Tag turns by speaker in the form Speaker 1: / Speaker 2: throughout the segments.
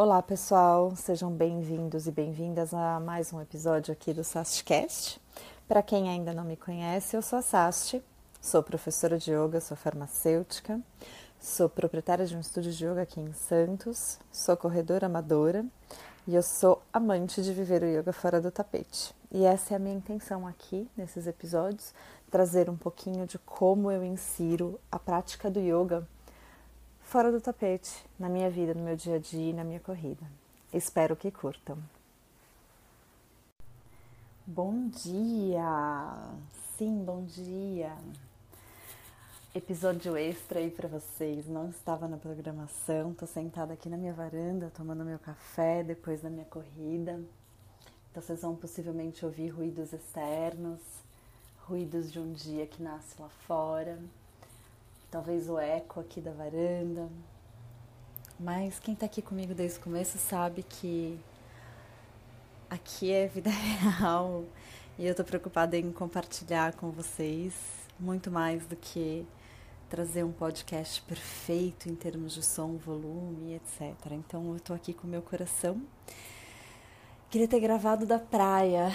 Speaker 1: Olá pessoal, sejam bem-vindos e bem-vindas a mais um episódio aqui do SASTcast. Para quem ainda não me conhece, eu sou a Sasti, sou professora de yoga, sou farmacêutica, sou proprietária de um estúdio de yoga aqui em Santos, sou corredora amadora. E eu sou amante de viver o yoga fora do tapete. E essa é a minha intenção aqui nesses episódios, trazer um pouquinho de como eu insiro a prática do yoga fora do tapete, na minha vida, no meu dia a dia e na minha corrida. Espero que curtam. Bom dia! Sim, bom dia! Episódio extra aí para vocês. Não estava na programação, tô sentada aqui na minha varanda tomando meu café depois da minha corrida. Então vocês vão possivelmente ouvir ruídos externos, ruídos de um dia que nasce lá fora talvez o eco aqui da varanda. Mas quem está aqui comigo desde o começo sabe que aqui é vida real e eu estou preocupada em compartilhar com vocês muito mais do que trazer um podcast perfeito em termos de som, volume, etc. Então eu estou aqui com o meu coração. Queria ter gravado da praia.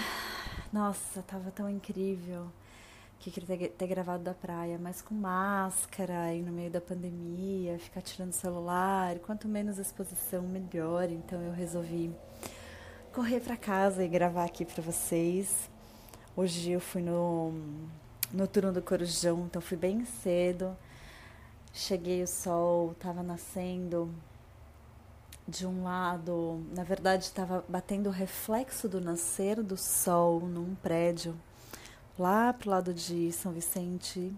Speaker 1: Nossa, tava tão incrível que queria ter, ter gravado da praia, mas com máscara e no meio da pandemia, ficar tirando celular, quanto menos exposição, melhor. Então eu resolvi correr para casa e gravar aqui para vocês. Hoje eu fui no, no turno do Corujão, então fui bem cedo. Cheguei, o sol estava nascendo de um lado, na verdade estava batendo o reflexo do nascer do sol num prédio lá pro lado de São Vicente.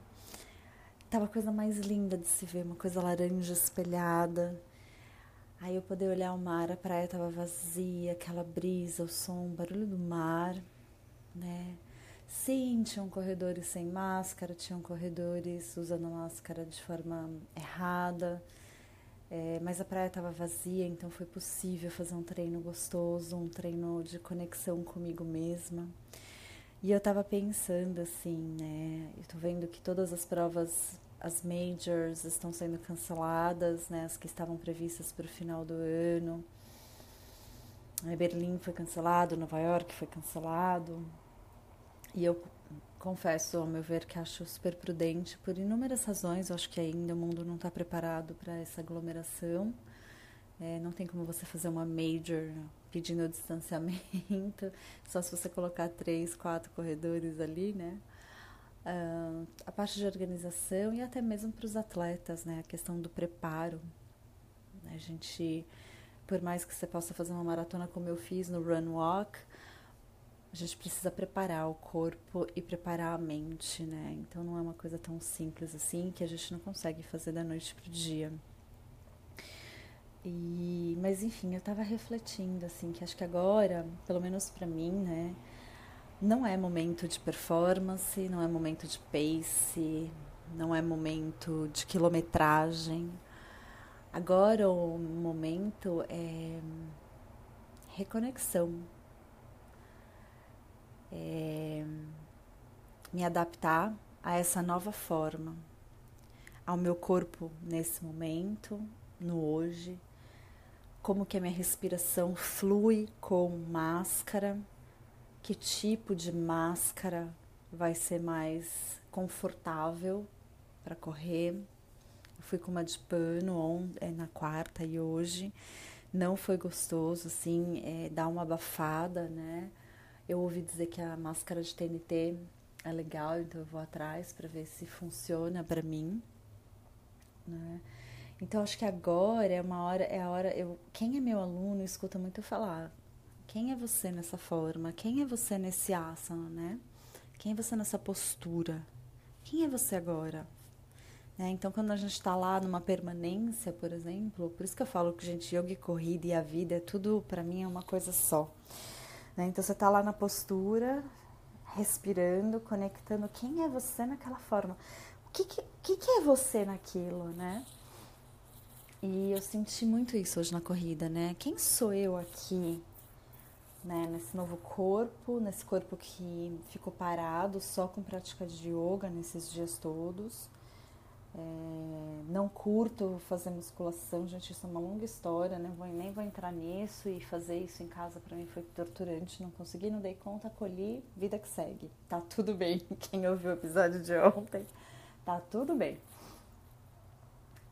Speaker 1: Tava a coisa mais linda de se ver, uma coisa laranja espelhada. Aí eu poder olhar o mar, a praia tava vazia, aquela brisa, o som, o barulho do mar, né? Sim, tinham corredores sem máscara, tinham corredores usando máscara de forma errada, é, mas a praia estava vazia, então foi possível fazer um treino gostoso, um treino de conexão comigo mesma. E eu tava pensando assim, né? Eu tô vendo que todas as provas, as majors, estão sendo canceladas, né? As que estavam previstas para o final do ano. Berlim foi cancelado, Nova York foi cancelado. E eu confesso, ao meu ver, que acho super prudente por inúmeras razões. Eu acho que ainda o mundo não está preparado para essa aglomeração. É, não tem como você fazer uma major pedindo distanciamento, só se você colocar três, quatro corredores ali, né? Uh, a parte de organização e até mesmo para os atletas, né? A questão do preparo. A gente, por mais que você possa fazer uma maratona como eu fiz no Run Walk, a gente precisa preparar o corpo e preparar a mente, né? Então não é uma coisa tão simples assim que a gente não consegue fazer da noite para o dia. E, mas enfim, eu estava refletindo assim que acho que agora, pelo menos para mim, né, não é momento de performance, não é momento de pace, não é momento de quilometragem. Agora o momento é reconexão. É me adaptar a essa nova forma, ao meu corpo nesse momento, no hoje, como que a minha respiração flui com máscara, que tipo de máscara vai ser mais confortável para correr. Eu fui com uma de pano on, é, na quarta e hoje não foi gostoso, assim, é, dá uma abafada, né? Eu ouvi dizer que a máscara de TNT é legal, então eu vou atrás para ver se funciona para mim, né? Então acho que agora é uma hora, é a hora. Eu, quem é meu aluno escuta muito falar. Quem é você nessa forma? Quem é você nesse asana, né? Quem é você nessa postura? Quem é você agora? Né? Então, quando a gente está lá numa permanência, por exemplo, por isso que eu falo que, gente, yoga e corrida e a vida é tudo, para mim, é uma coisa só. Né? Então, você está lá na postura, respirando, conectando. Quem é você naquela forma? O que, que, que é você naquilo, né? E eu senti muito isso hoje na corrida, né? Quem sou eu aqui, né? Nesse novo corpo, nesse corpo que ficou parado só com prática de yoga nesses dias todos. É, não curto fazer musculação, gente, isso é uma longa história, né? Vou, nem vou entrar nisso e fazer isso em casa para mim foi torturante. Não consegui, não dei conta, colhi, vida que segue. Tá tudo bem. Quem ouviu o episódio de ontem, tá tudo bem.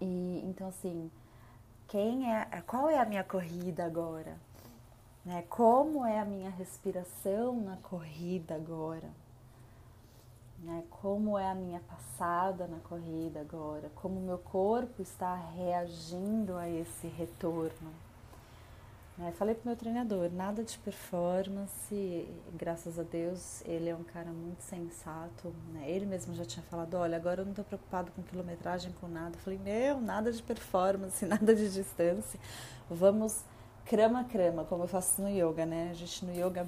Speaker 1: E então assim, quem é, qual é a minha corrida agora? Né? Como é a minha respiração na corrida agora? né? Como é a minha passada na corrida agora? Como meu corpo está reagindo a esse retorno? Né? Falei pro meu treinador, nada de performance, graças a Deus, ele é um cara muito sensato, né? Ele mesmo já tinha falado, olha, agora eu não estou preocupado com quilometragem, com nada. Eu falei, meu, nada de performance, nada de distância. Vamos crama crama, como eu faço no yoga, né? A gente no yoga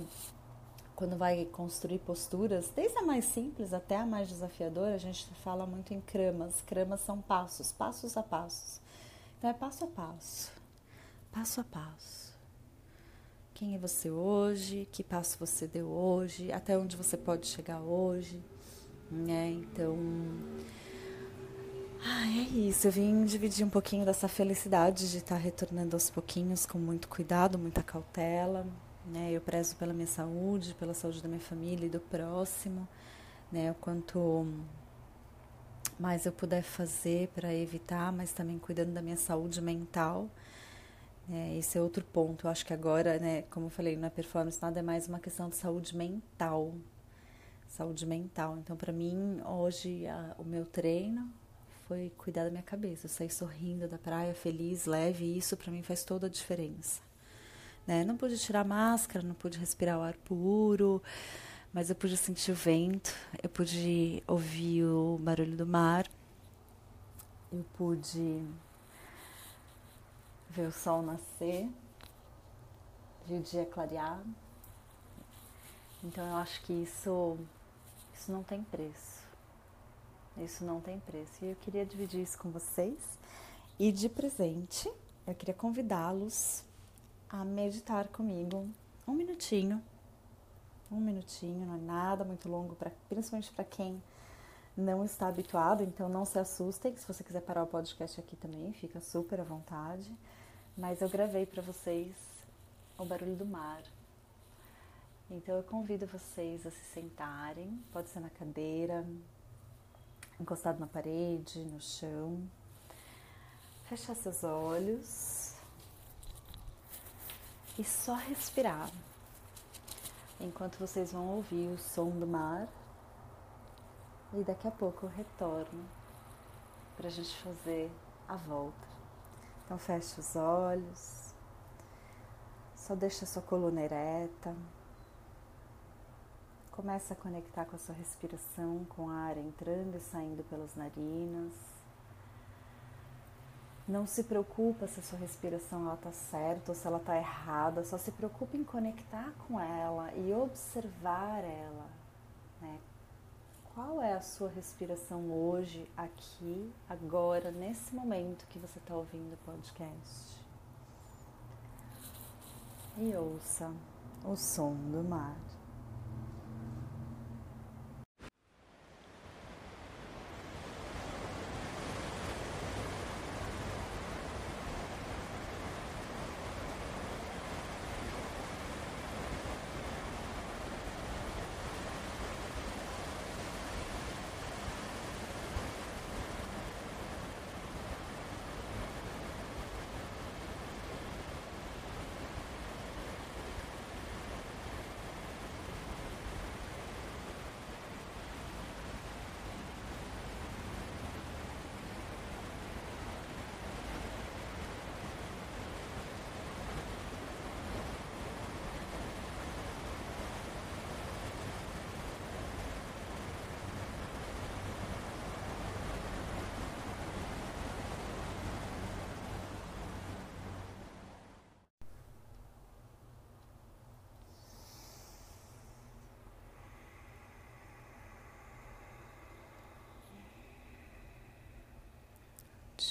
Speaker 1: quando vai construir posturas, desde a mais simples até a mais desafiadora, a gente fala muito em cramas. Cramas são passos, passos a passos. Então é passo a passo, passo a passo. Quem é você hoje? Que passo você deu hoje? Até onde você pode chegar hoje? Né? Então, ai, é isso. Eu vim dividir um pouquinho dessa felicidade de estar retornando aos pouquinhos, com muito cuidado, muita cautela né? Eu prezo pela minha saúde, pela saúde da minha família e do próximo, né? O quanto mais eu puder fazer para evitar, mas também cuidando da minha saúde mental. Né? Esse é outro ponto. Eu acho que agora, né, como eu falei, na performance nada é mais uma questão de saúde mental. Saúde mental. Então, para mim, hoje, a, o meu treino foi cuidar da minha cabeça. Eu saí sorrindo da praia, feliz, leve, e isso para mim faz toda a diferença. Né? Não pude tirar máscara, não pude respirar o ar puro, mas eu pude sentir o vento, eu pude ouvir o barulho do mar, eu pude ver o sol nascer, ver o dia clarear. Então eu acho que isso, isso não tem preço. Isso não tem preço. E eu queria dividir isso com vocês. E de presente, eu queria convidá-los a meditar comigo um minutinho. Um minutinho, não é nada muito longo, pra, principalmente para quem não está habituado, então não se assustem. Se você quiser parar o podcast aqui também, fica super à vontade. Mas eu gravei para vocês o barulho do mar. Então eu convido vocês a se sentarem, pode ser na cadeira, encostado na parede, no chão. Fechar seus olhos e só respirar. Enquanto vocês vão ouvir o som do mar e daqui a pouco eu retorno para a gente fazer a volta. Então feche os olhos, só deixa a sua coluna ereta. Começa a conectar com a sua respiração, com o ar entrando e saindo pelas narinas. Não se preocupa se a sua respiração está certa ou se ela está errada, só se preocupa em conectar com ela e observar ela. Né? Qual é a sua respiração hoje, aqui, agora, nesse momento que você está ouvindo o podcast? E ouça o som do mar.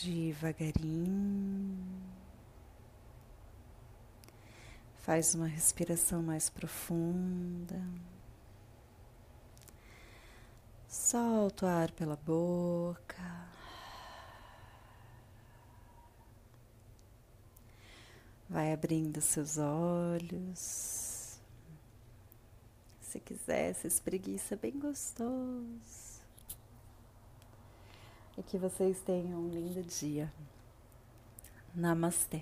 Speaker 1: devagarinho. Faz uma respiração mais profunda. Solta o ar pela boca. Vai abrindo seus olhos. Se quiser, se espreguiça bem gostoso. E que vocês tenham um lindo dia. Namastê.